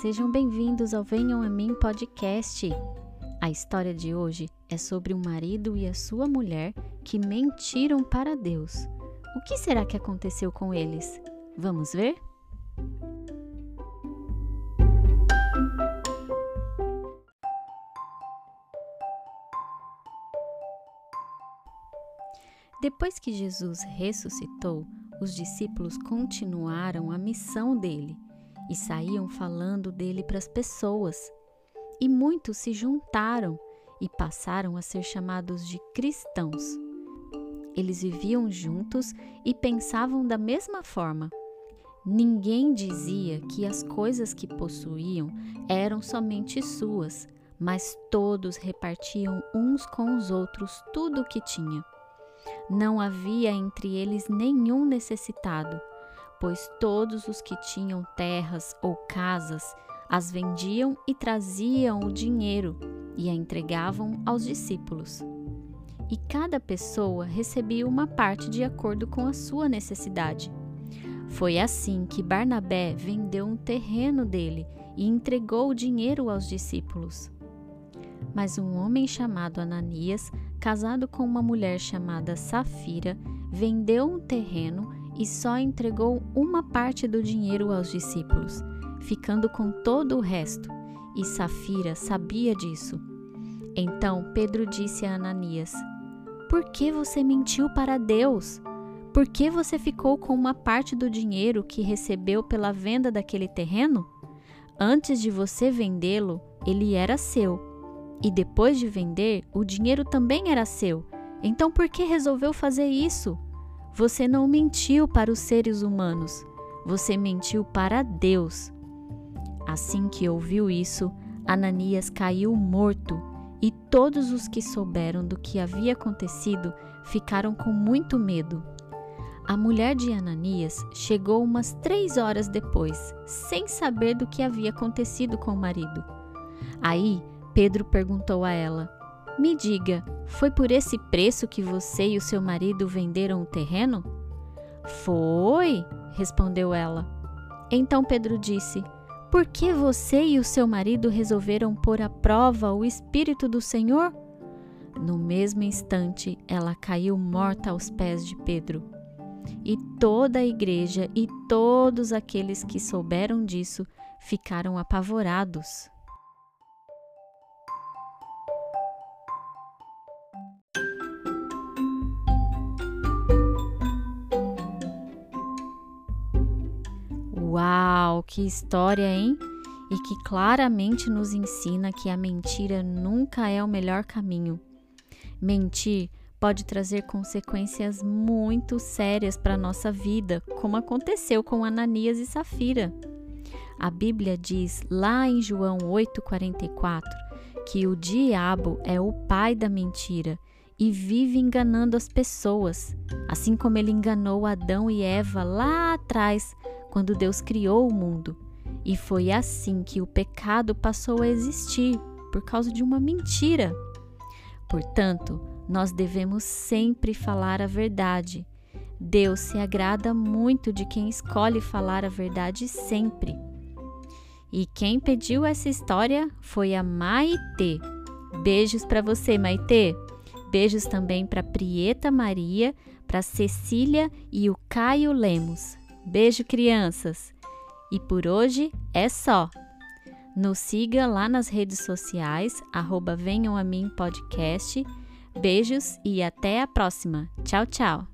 sejam bem-vindos ao Venham a Mim podcast. A história de hoje é sobre um marido e a sua mulher que mentiram para Deus. O que será que aconteceu com eles? Vamos ver? Depois que Jesus ressuscitou, os discípulos continuaram a missão dele e saíam falando dele para as pessoas. E muitos se juntaram e passaram a ser chamados de cristãos. Eles viviam juntos e pensavam da mesma forma. Ninguém dizia que as coisas que possuíam eram somente suas, mas todos repartiam uns com os outros tudo o que tinha. Não havia entre eles nenhum necessitado, pois todos os que tinham terras ou casas as vendiam e traziam o dinheiro e a entregavam aos discípulos. E cada pessoa recebia uma parte de acordo com a sua necessidade. Foi assim que Barnabé vendeu um terreno dele e entregou o dinheiro aos discípulos. Mas um homem chamado Ananias, casado com uma mulher chamada Safira, vendeu um terreno e só entregou uma parte do dinheiro aos discípulos, ficando com todo o resto. E Safira sabia disso. Então Pedro disse a Ananias: Por que você mentiu para Deus? Por que você ficou com uma parte do dinheiro que recebeu pela venda daquele terreno? Antes de você vendê-lo, ele era seu e depois de vender, o dinheiro também era seu. Então por que resolveu fazer isso? Você não mentiu para os seres humanos, você mentiu para Deus. Assim que ouviu isso, Ananias caiu morto, e todos os que souberam do que havia acontecido ficaram com muito medo. A mulher de Ananias chegou umas três horas depois, sem saber do que havia acontecido com o marido. Aí Pedro perguntou a ela: Me diga, foi por esse preço que você e o seu marido venderam o terreno? Foi, respondeu ela. Então Pedro disse: Por que você e o seu marido resolveram pôr à prova o Espírito do Senhor? No mesmo instante, ela caiu morta aos pés de Pedro. E toda a igreja e todos aqueles que souberam disso ficaram apavorados. Que história, hein? E que claramente nos ensina que a mentira nunca é o melhor caminho. Mentir pode trazer consequências muito sérias para a nossa vida, como aconteceu com Ananias e Safira. A Bíblia diz lá em João 8,44 que o diabo é o pai da mentira e vive enganando as pessoas, assim como ele enganou Adão e Eva lá atrás quando Deus criou o mundo. E foi assim que o pecado passou a existir, por causa de uma mentira. Portanto, nós devemos sempre falar a verdade. Deus se agrada muito de quem escolhe falar a verdade sempre. E quem pediu essa história foi a Maitê. Beijos para você, Maitê. Beijos também para Prieta Maria, para Cecília e o Caio Lemos. Beijo, crianças! E por hoje é só. Nos siga lá nas redes sociais, arroba Venham a Mim Podcast. Beijos e até a próxima. Tchau, tchau!